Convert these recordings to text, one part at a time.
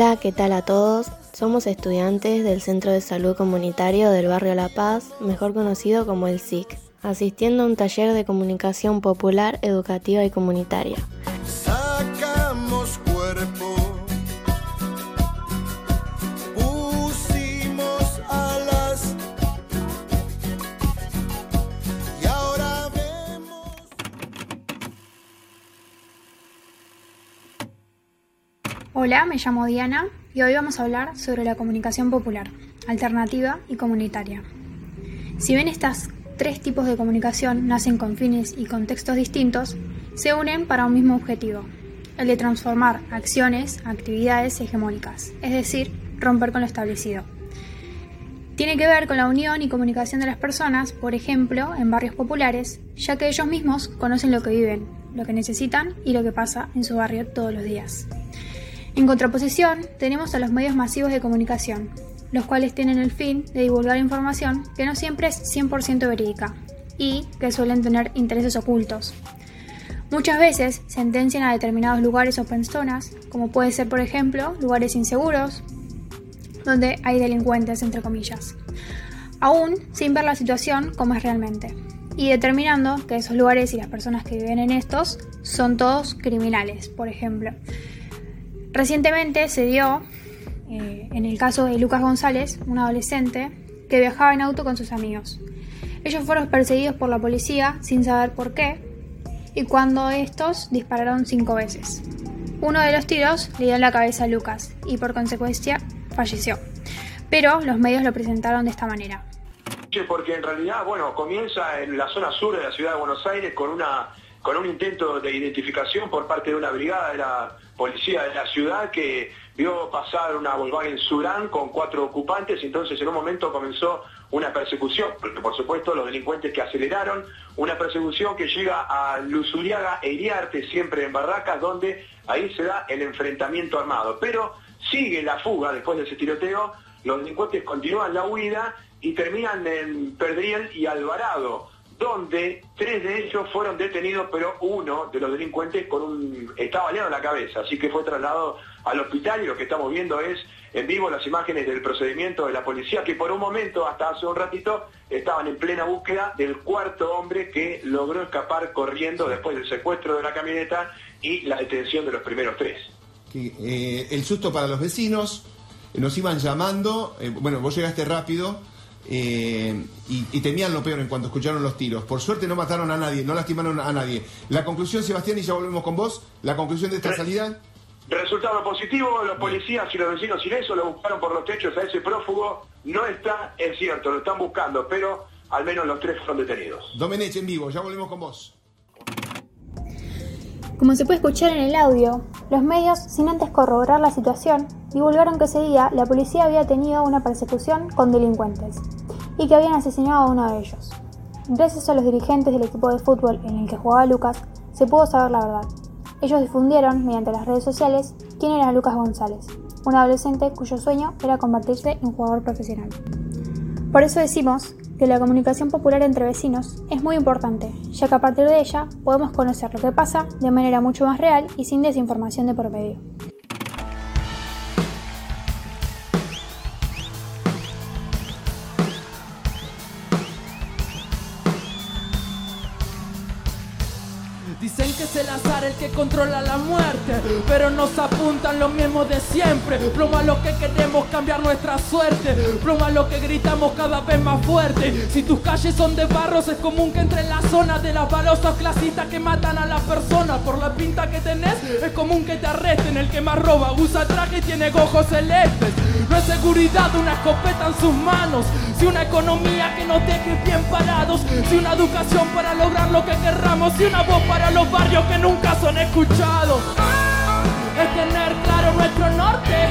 Hola, ¿qué tal a todos? Somos estudiantes del Centro de Salud Comunitario del Barrio La Paz, mejor conocido como el SIC, asistiendo a un taller de comunicación popular, educativa y comunitaria. Hola, me llamo Diana y hoy vamos a hablar sobre la comunicación popular, alternativa y comunitaria. Si bien estas tres tipos de comunicación nacen con fines y contextos distintos, se unen para un mismo objetivo, el de transformar acciones, actividades hegemónicas, es decir, romper con lo establecido. Tiene que ver con la unión y comunicación de las personas, por ejemplo, en barrios populares, ya que ellos mismos conocen lo que viven, lo que necesitan y lo que pasa en su barrio todos los días. En contraposición, tenemos a los medios masivos de comunicación, los cuales tienen el fin de divulgar información que no siempre es 100% verídica y que suelen tener intereses ocultos. Muchas veces sentencian a determinados lugares o personas, como puede ser por ejemplo lugares inseguros, donde hay delincuentes entre comillas, aún sin ver la situación como es realmente, y determinando que esos lugares y las personas que viven en estos son todos criminales, por ejemplo. Recientemente se dio, eh, en el caso de Lucas González, un adolescente que viajaba en auto con sus amigos. Ellos fueron perseguidos por la policía sin saber por qué y cuando estos dispararon cinco veces. Uno de los tiros le dio en la cabeza a Lucas y por consecuencia falleció. Pero los medios lo presentaron de esta manera. Porque en realidad, bueno, comienza en la zona sur de la ciudad de Buenos Aires con una con un intento de identificación por parte de una brigada de la policía de la ciudad que vio pasar una Volkswagen Surán con cuatro ocupantes, entonces en un momento comenzó una persecución, porque por supuesto los delincuentes que aceleraron, una persecución que llega a Luzuriaga e Iriarte, siempre en Barracas, donde ahí se da el enfrentamiento armado. Pero sigue la fuga después de ese tiroteo, los delincuentes continúan la huida y terminan en Perdriel y Alvarado donde tres de ellos fueron detenidos, pero uno de los delincuentes con un estaba baleado en la cabeza, así que fue trasladado al hospital y lo que estamos viendo es en vivo las imágenes del procedimiento de la policía, que por un momento, hasta hace un ratito, estaban en plena búsqueda del cuarto hombre que logró escapar corriendo después del secuestro de la camioneta y la detención de los primeros tres. Eh, el susto para los vecinos, nos iban llamando, eh, bueno, vos llegaste rápido, eh, y, temían lo peor en cuanto escucharon los tiros. Por suerte no mataron a nadie, no lastimaron a nadie. La conclusión, Sebastián, y ya volvemos con vos, la conclusión de esta salida. Resultado positivo, los policías y los vecinos sin eso lo buscaron por los techos a ese prófugo. No está, es cierto, lo están buscando, pero al menos los tres fueron detenidos. Domenech en vivo, ya volvemos con vos. Como se puede escuchar en el audio, los medios, sin antes corroborar la situación, divulgaron que ese día la policía había tenido una persecución con delincuentes y que habían asesinado a uno de ellos. Gracias a los dirigentes del equipo de fútbol en el que jugaba Lucas, se pudo saber la verdad. Ellos difundieron, mediante las redes sociales, quién era Lucas González, un adolescente cuyo sueño era convertirse en jugador profesional. Por eso decimos que la comunicación popular entre vecinos es muy importante, ya que a partir de ella podemos conocer lo que pasa de manera mucho más real y sin desinformación de por medio. Dicen que es el azar el que controla la muerte, pero nos apuntan lo mismo de siempre. Lo que queremos cambiar nuestra suerte, lo que gritamos cada vez más fuerte. Si tus calles son de barros, es común que entre en la zona de las balosos clasistas que matan a las personas por la pinta que tenés. Es común que te arresten, el que más roba usa traje y tiene ojos celestes. No es seguridad una escopeta en sus manos, si una economía que nos deje bien parados, si una educación para lograr lo que querramos, si una voz para los barrios que nunca son escuchados. Es tener claro nuestro norte.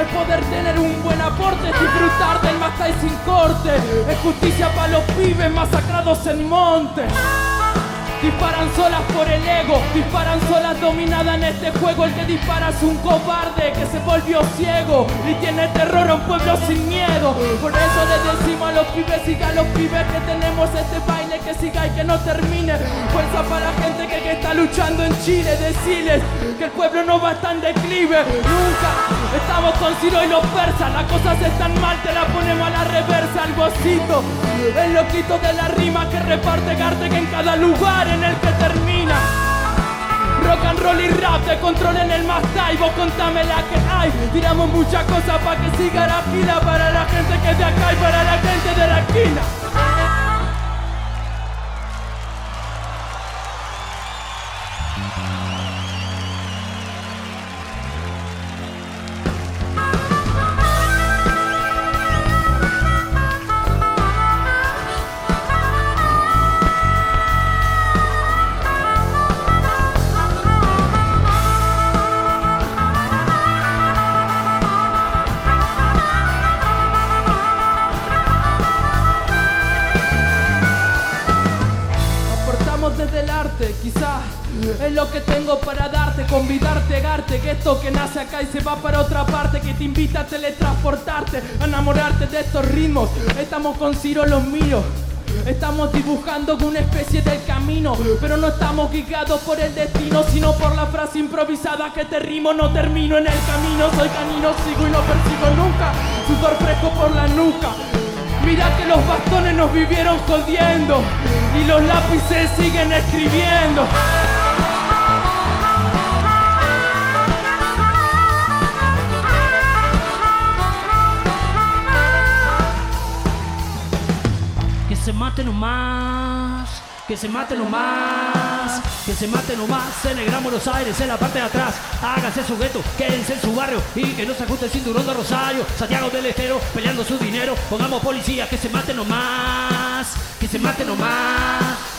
Es poder tener un buen aporte, disfrutar del y sin corte. Es justicia para los pibes masacrados en monte. Disparan solas por el ego, disparan solas dominada en este juego. El que dispara es un cobarde que se volvió ciego y tiene terror a un pueblo sin miedo. Por eso le decimos a los pibes, siga a los pibes que tenemos este baile que siga y que no termine. Fuerza para la gente que, está luchando en Chile, deciles que el pueblo no va en declive, nunca. Estamos con Ciro y los persas, las cosas están mal, te la ponemos a la reversa, el bocito, el loquito de la rima que reparte Gartek en cada lugar en el que termina. Rock and roll y rap te controlen el más vos contame la que hay. Tiramos muchas cosas para que siga la pila para la gente que es de acá y para la gente de la esquina. Aportamos desde el arte, quizás es lo que tengo para darte, convidarte, garte, que esto que nace acá y se va para otra parte, que te invita a teletransportarte, a enamorarte de estos ritmos. Estamos con Ciro los míos. Estamos dibujando una especie del camino, pero no estamos guiados por el destino, sino por la frase improvisada que te rimo, no termino en el camino, soy canino, sigo y no persigo nunca, sudor fresco por la nuca. Mira que los bastones nos vivieron jodiendo y los lápices siguen escribiendo. Que se mate nomás, que se mate nomás, que se mate nomás en el Gran Aires, en la parte de atrás. Háganse su gueto, quédense en su barrio y que no se ajuste el cinturón de Rosario. Santiago del Estero peleando su dinero. Pongamos policía, que se mate nomás, se mate nomás.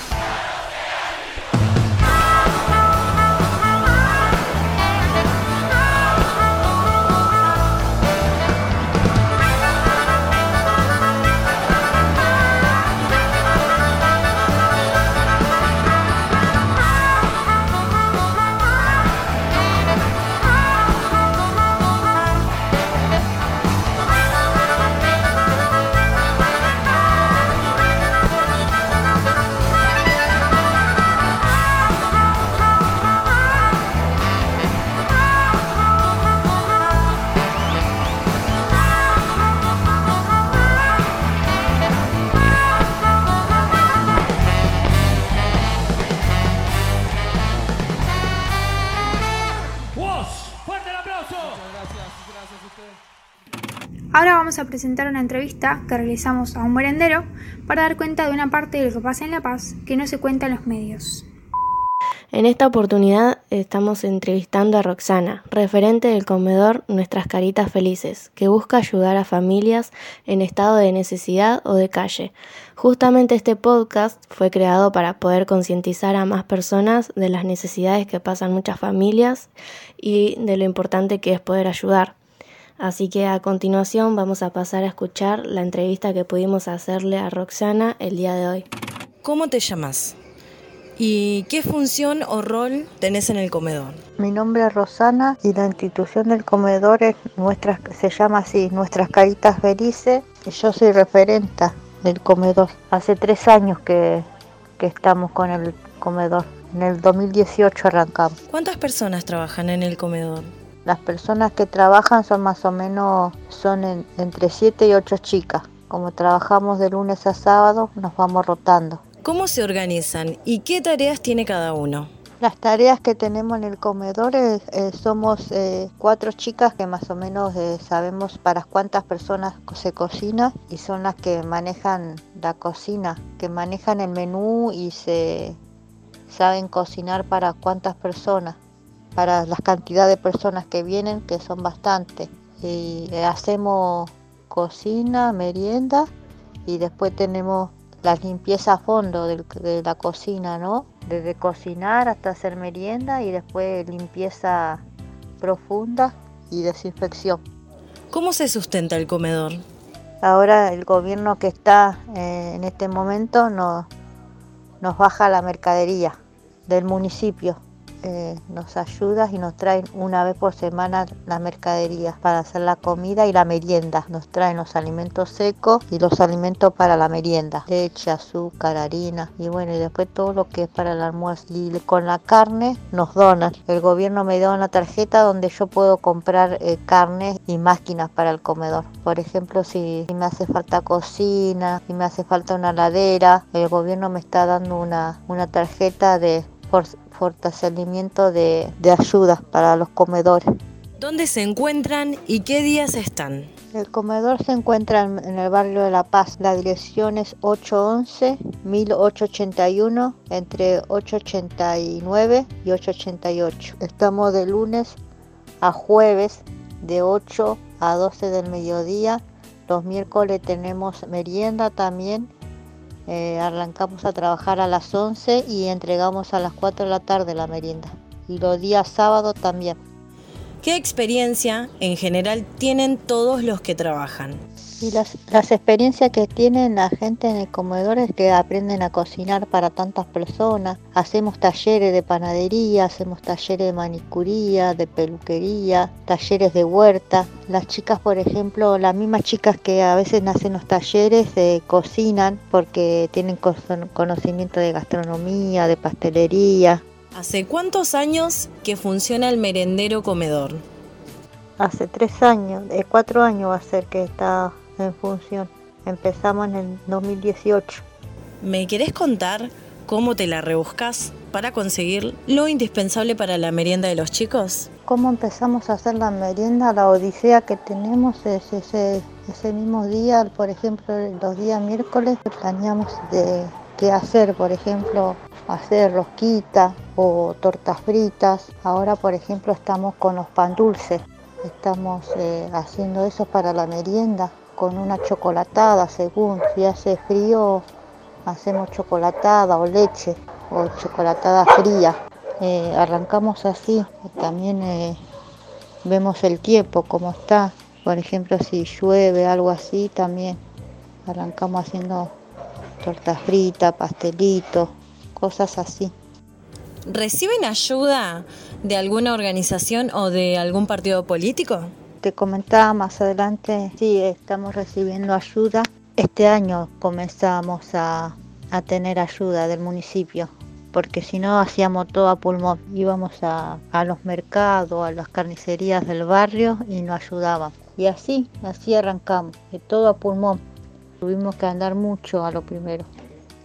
Presentar una entrevista que realizamos a un merendero para dar cuenta de una parte de lo que pasa en La Paz que no se cuenta en los medios. En esta oportunidad estamos entrevistando a Roxana, referente del comedor Nuestras Caritas Felices, que busca ayudar a familias en estado de necesidad o de calle. Justamente este podcast fue creado para poder concientizar a más personas de las necesidades que pasan muchas familias y de lo importante que es poder ayudar. Así que a continuación vamos a pasar a escuchar la entrevista que pudimos hacerle a Roxana el día de hoy. ¿Cómo te llamas? ¿Y qué función o rol tenés en el comedor? Mi nombre es Rosana y la institución del comedor es nuestras, se llama así, Nuestras Caritas Felices. Y yo soy referenta del comedor. Hace tres años que, que estamos con el comedor. En el 2018 arrancamos. ¿Cuántas personas trabajan en el comedor? Las personas que trabajan son más o menos, son en- entre 7 y 8 chicas. Como trabajamos de lunes a sábado, nos vamos rotando. ¿Cómo se organizan y qué tareas tiene cada uno? Las tareas que tenemos en el comedor es, eh, somos eh, cuatro chicas que más o menos eh, sabemos para cuántas personas se cocina y son las que manejan la cocina, que manejan el menú y se saben cocinar para cuántas personas, para las cantidades de personas que vienen, que son bastantes. Y eh, hacemos cocina, merienda y después tenemos la limpieza a fondo de la cocina, ¿no? Desde cocinar hasta hacer merienda y después limpieza profunda y desinfección. ¿Cómo se sustenta el comedor? Ahora el gobierno que está eh, en este momento no- nos baja la mercadería del municipio eh, nos ayuda y nos traen una vez por semana la mercadería para hacer la comida y la merienda. Nos traen los alimentos secos y los alimentos para la merienda, leche, azúcar, harina y bueno, y después todo lo que es para el almuerzo. Y con la carne nos donan. El gobierno me da una tarjeta donde yo puedo comprar eh, carne y máquinas para el comedor. Por ejemplo, si, me hace falta cocina, si me hace falta una ladera, el gobierno me está dando una, una tarjeta de for- fortalecimiento de, de ayuda para los comedores. ¿Dónde se encuentran y qué días están? El comedor se encuentra en, en el barrio de La Paz. La dirección es 811-1881 entre 889 y 888. Estamos de lunes a jueves de 8 a 12 del mediodía. Los miércoles tenemos merienda también. Eh, arrancamos a trabajar a las 11 y entregamos a las 4 de la tarde la merienda. Y los días sábados también. ¿Qué experiencia en general tienen todos los que trabajan? Y las, las experiencias que tienen la gente en el comedor es que aprenden a cocinar para tantas personas. Hacemos talleres de panadería, hacemos talleres de manicuría, de peluquería, talleres de huerta. Las chicas, por ejemplo, las mismas chicas que a veces hacen los talleres, eh, cocinan porque tienen co- conocimiento de gastronomía, de pastelería. ¿Hace cuántos años que funciona el merendero comedor? Hace tres años, eh, cuatro años va a ser que está en función. Empezamos en el 2018. ¿Me querés contar cómo te la rebuscas para conseguir lo indispensable para la merienda de los chicos? ¿Cómo empezamos a hacer la merienda? La odisea que tenemos es ese, ese mismo día, por ejemplo, los días miércoles planeamos de qué hacer, por ejemplo, hacer rosquita o tortas fritas. Ahora, por ejemplo, estamos con los pan dulces. Estamos eh, haciendo eso para la merienda con una chocolatada, según si hace frío hacemos chocolatada o leche o chocolatada fría. Eh, arrancamos así, también eh, vemos el tiempo, cómo está. Por ejemplo, si llueve, algo así, también arrancamos haciendo tortas fritas, pastelitos, cosas así. ¿Reciben ayuda de alguna organización o de algún partido político? Te comentaba más adelante, sí, estamos recibiendo ayuda. Este año comenzamos a, a tener ayuda del municipio, porque si no hacíamos todo a pulmón. Íbamos a, a los mercados, a las carnicerías del barrio y nos ayudaban. Y así, así arrancamos, todo a pulmón. Tuvimos que andar mucho a lo primero.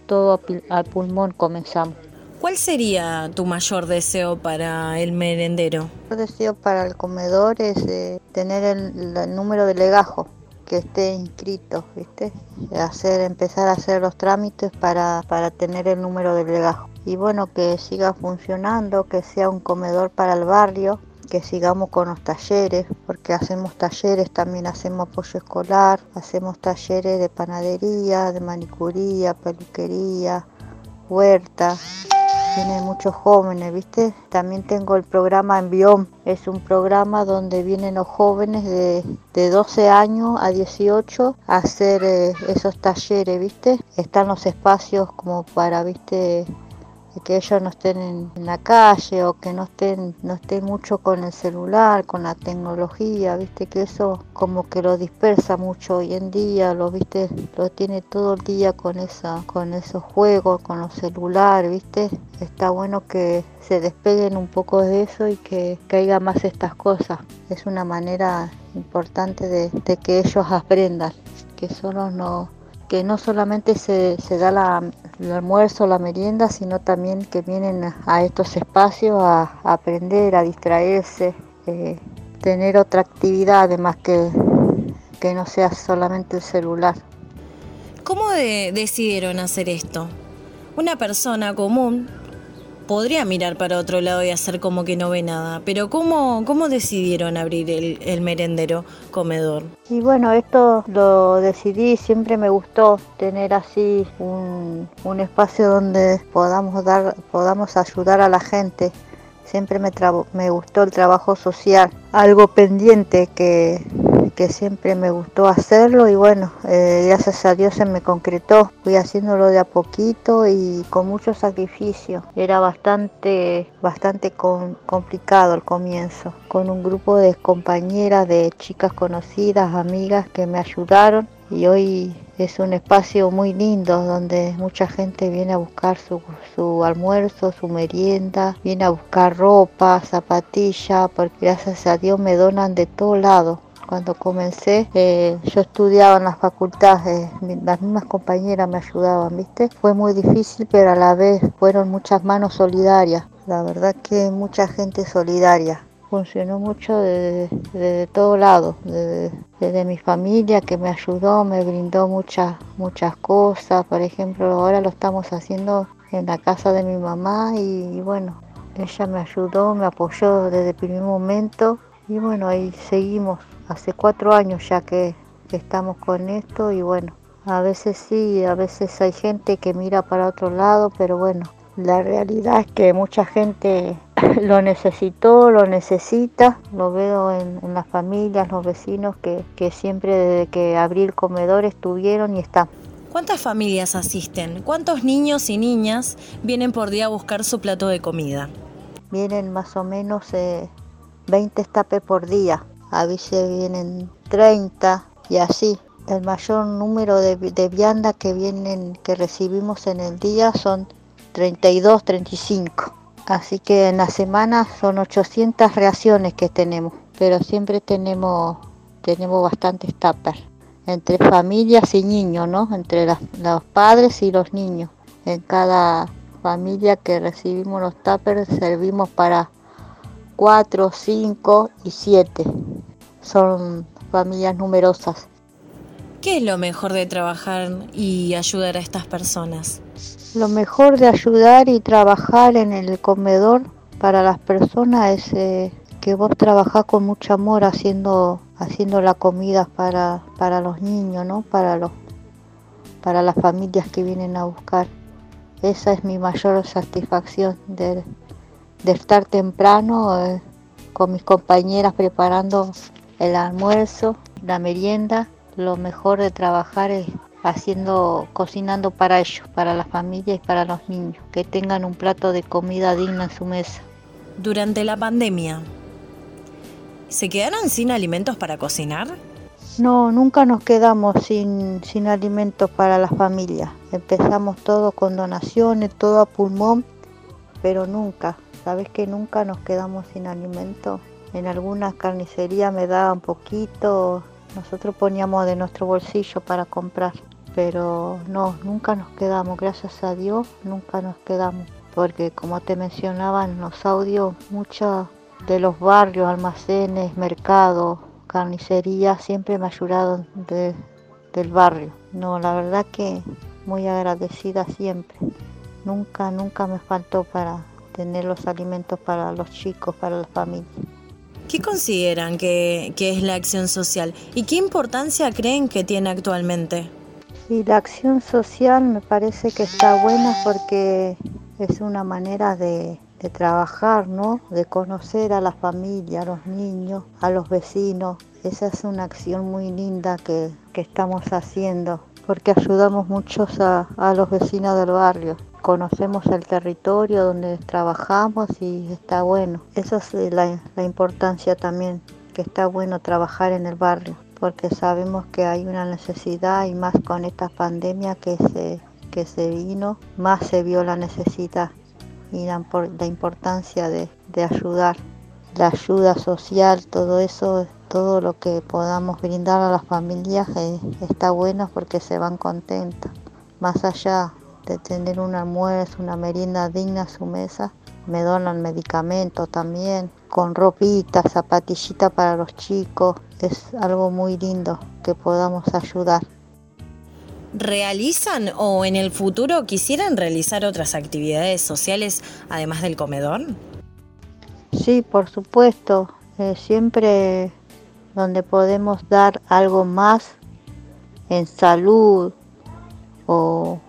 Todo a, a pulmón comenzamos. ¿Cuál sería tu mayor deseo para el merendero? Yo deseo para el comedor es eh, tener el, el número de legajo que esté inscrito, ¿viste? Hacer, empezar a hacer los trámites para, para tener el número de legajo. Y bueno, que siga funcionando, que sea un comedor para el barrio, que sigamos con los talleres, porque hacemos talleres, también hacemos apoyo escolar, hacemos talleres de panadería, de manicuría, peluquería, huerta, tiene muchos jóvenes, ¿viste? También tengo el programa Envión. Es un programa donde vienen los jóvenes de, de 12 años a 18 a hacer eh, esos talleres, ¿viste? Están los espacios como para, ¿viste? Que ellos no estén en, la calle o que no estén no estén mucho con el celular, con la tecnología, viste que eso como que lo dispersa mucho hoy en día, lo viste, lo tiene todo el día con esa con esos juegos, con los celulares, viste. Está bueno que se despeguen un poco de eso y que caiga más estas cosas. Es una manera importante de que ellos aprendan, que solo no que no solamente se, se da la, el almuerzo, la merienda, sino también que vienen a, estos espacios a, aprender, a distraerse, eh, tener otra actividad además que, que no sea solamente el celular. ¿Cómo de- decidieron hacer esto? Una persona común podría mirar para otro lado y hacer como que no ve nada, pero ¿cómo, cómo decidieron abrir el, merendero comedor? Y bueno, esto lo decidí, siempre me gustó tener así un, un espacio donde podamos dar, podamos ayudar a la gente. Siempre me, me gustó el trabajo social, algo pendiente que, que siempre me gustó hacerlo y bueno, eh, gracias a Dios se me concretó. Fui haciéndolo de a poquito y con mucho sacrificio. Era bastante, bastante complicado al comienzo, con un grupo de compañeras, de chicas conocidas, amigas que me ayudaron y hoy es un espacio muy lindo donde mucha gente viene a buscar su, su almuerzo, su merienda, viene a buscar ropa, zapatillas, porque gracias a Dios me donan de todo lado. Cuando comencé, eh, yo estudiaba en las facultades, mi- las mismas compañeras me ayudaban, ¿viste? Fue muy difícil, pero a la vez fueron muchas manos solidarias. La verdad que mucha gente solidaria funcionó mucho desde, desde todo lado, desde, desde mi familia que me ayudó, me brindó muchas, muchas cosas. Por ejemplo, ahora lo estamos haciendo en la casa de mi mamá y, bueno, ella me ayudó, me apoyó desde el primer momento y bueno, ahí seguimos. Hace cuatro años ya que, estamos con esto y bueno, a veces sí, a veces hay gente que mira para otro lado, pero bueno, la realidad es que mucha gente lo necesitó, lo necesita, lo veo en, en las familias, los vecinos que, que siempre desde que abrí el comedor estuvieron y están. ¿Cuántas familias asisten? ¿Cuántos niños y niñas vienen por día a buscar su plato de comida? Vienen más o menos eh, 20 estapes por día, a veces vienen 30 y así. El mayor número de, vi- de viandas que vienen, que recibimos en el día son 32, 35. Así que en la semana son 800 reacciones que tenemos, pero siempre tenemos, tenemos bastantes tapas entre familias y niños, ¿no? Entre los padres y los niños. En cada familia que recibimos los tuppers servimos para 4, 5 y 7. Son familias numerosas. ¿Qué es lo mejor de trabajar y ayudar a estas personas? Lo mejor de ayudar y trabajar en el comedor para las personas es eh, que vos trabajás con mucho amor haciendo, haciendo la comida para, para los niños, ¿no? Para, los, para las familias que vienen a buscar. Esa es mi mayor satisfacción de, de estar temprano eh, con mis compañeras preparando el almuerzo, la merienda. Lo mejor de trabajar es haciendo, cocinando para ellos, para la familia y para los niños, que tengan un plato de comida digna en su mesa. Durante la pandemia, ¿se quedaron sin alimentos para cocinar? No, nunca nos quedamos sin, sin alimentos para la familia. Empezamos todo con donaciones, todo a pulmón, pero nunca, ¿sabes que nunca nos quedamos sin alimentos? En algunas carnicerías me daban poquito, nosotros poníamos de nuestro bolsillo para comprar, pero no, nunca nos quedamos, gracias a Dios, nunca nos quedamos, porque como te mencionaba en los audios, muchos de los barrios, almacenes, mercados, carnicerías siempre me ayudaron de- del barrio. No, la verdad que muy agradecida siempre. Nunca, nunca me faltó para tener los alimentos para los chicos, para la familia. ¿Qué consideran que, que es la acción social y qué importancia creen que tiene actualmente? Y la acción social me parece que está buena porque es una manera de, de trabajar, ¿no? De conocer a la familia, a los niños, a los vecinos. Esa es una acción muy linda que, que estamos haciendo porque ayudamos muchos a, a los vecinos del barrio. Conocemos el territorio donde trabajamos y está bueno. Esa es la, la importancia también, que está bueno trabajar en el barrio porque sabemos que hay una necesidad y más con esta pandemia que se, que se vino, más se vio la necesidad y la, la importancia de, de ayudar. La ayuda social, todo eso, todo lo que podamos brindar a las familias eh, está bueno porque se van contentas. Más allá de tener un almuerzo, una merienda digna a su mesa, me donan medicamentos también, con ropita, zapatillita para los chicos. Es algo muy lindo que podamos ayudar. ¿Realizan o en el futuro quisieran realizar otras actividades sociales además del comedor? Sí, por supuesto, eh, siempre donde podemos dar algo más en salud o,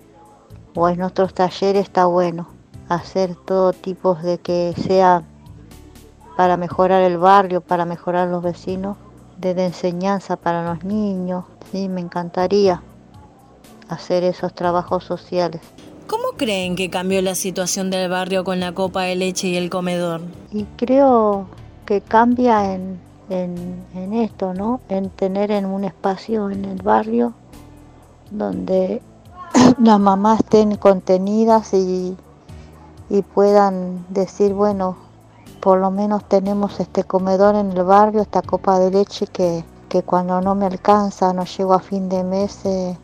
o en nuestros talleres está bueno. Hacer todo tipo de que sea para mejorar el barrio, para mejorar los vecinos, de, de enseñanza para los niños. Sí, me encantaría hacer esos trabajos sociales. ¿Cómo creen que cambió la situación del barrio con la copa de leche y el comedor? Y creo que cambia en, en, en esto, ¿no? En tener en un espacio en el barrio donde las mamás estén contenidas y, y puedan decir, bueno, por lo menos tenemos este comedor en el barrio, esta copa de leche que, que cuando no me alcanza, no llego a fin de mes, eh,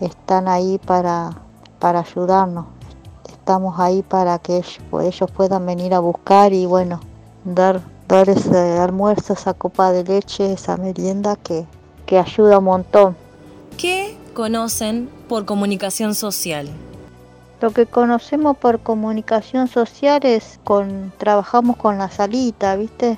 están ahí para, para ayudarnos. Estamos ahí para que ellos, ellos puedan venir a buscar y bueno, dar, dar ese almuerzo, esa copa de leche, esa merienda que, que ayuda un montón. ¿Qué conocen por comunicación social? Lo que conocemos por comunicación social es con trabajamos con la salita, ¿viste?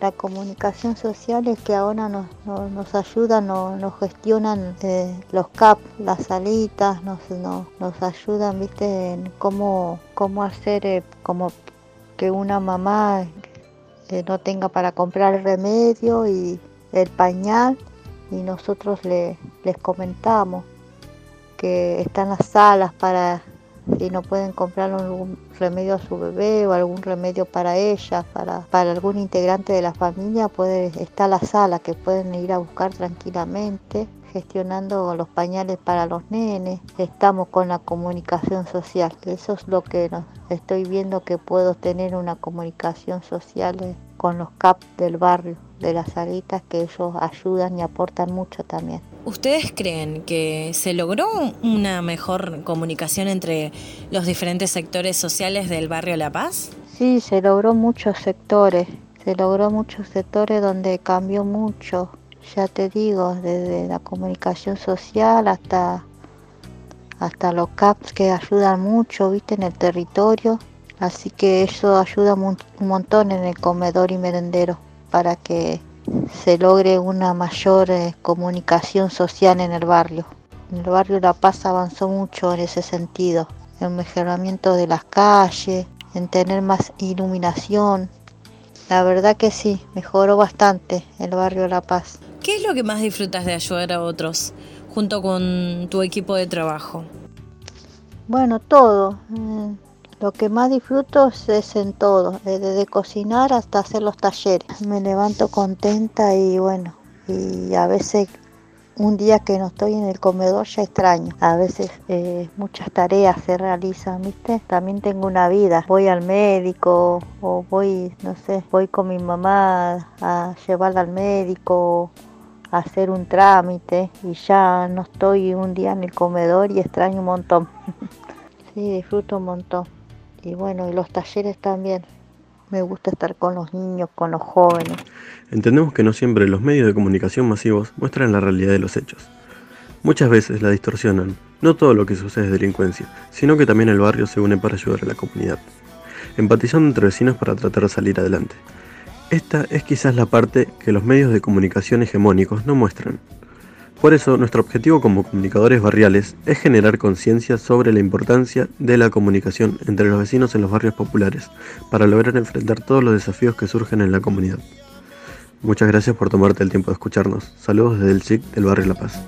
La comunicación social es que ahora nos, nos, nos ayudan, nos, gestionan eh, los CAP, las salitas, nos, nos, nos ayudan, ¿viste? En cómo, cómo hacer eh, como que una mamá eh, no tenga para comprar el remedio y el pañal y nosotros le, les comentamos que están las salas para si no pueden comprar algún remedio a su bebé o algún remedio para ella, para, para algún integrante de la familia, puede, está la sala que pueden ir a buscar tranquilamente, gestionando los pañales para los nenes. Estamos con la comunicación social, eso es lo que estoy viendo que puedo tener una comunicación social eh, con los CAP del barrio, de las salitas que ellos ayudan y aportan mucho también. ¿Ustedes creen que se logró una mejor comunicación entre los diferentes sectores sociales del barrio La Paz? Sí, se logró muchos sectores, se logró muchos sectores donde cambió mucho, ya te digo, desde la comunicación social hasta, hasta los CAPs que ayudan mucho, viste, en el territorio. Así que eso ayuda un montón en el comedor y merendero para que se logre una mayor eh, comunicación social en el barrio. En el barrio La Paz avanzó mucho en ese sentido, en el mejoramiento de las calles, en tener más iluminación. La verdad que sí, mejoró bastante el barrio La Paz. ¿Qué es lo que más disfrutas de ayudar a otros junto con tu equipo de trabajo? Bueno, todo. eh, Lo que más disfruto es- en todo, desde cocinar hasta hacer los talleres. Me levanto contenta y bueno, y a veces un día que no estoy en el comedor ya extraño. A veces eh, muchas tareas se realizan, ¿viste? También tengo una vida. Voy al médico o voy, no sé, voy con mi mamá a llevarla al médico a hacer un trámite y ya no estoy un día en el comedor y extraño un montón. Sí, disfruto un montón. Y bueno, y los talleres también. Me gusta estar con los niños, con los jóvenes. Entendemos que no siempre los medios de comunicación masivos muestran la realidad de los hechos. Muchas veces la distorsionan. No todo lo que sucede es delincuencia, sino que también el barrio se une para ayudar a la comunidad, empatizando entre vecinos para tratar de salir adelante. Esta es quizás la parte que los medios de comunicación hegemónicos no muestran. Por eso, nuestro objetivo como comunicadores barriales es generar conciencia sobre la importancia de la comunicación entre los vecinos en los barrios populares para lograr enfrentar todos los desafíos que surgen en la comunidad. Muchas gracias por tomarte el tiempo de escucharnos. Saludos desde el SIC del barrio La Paz.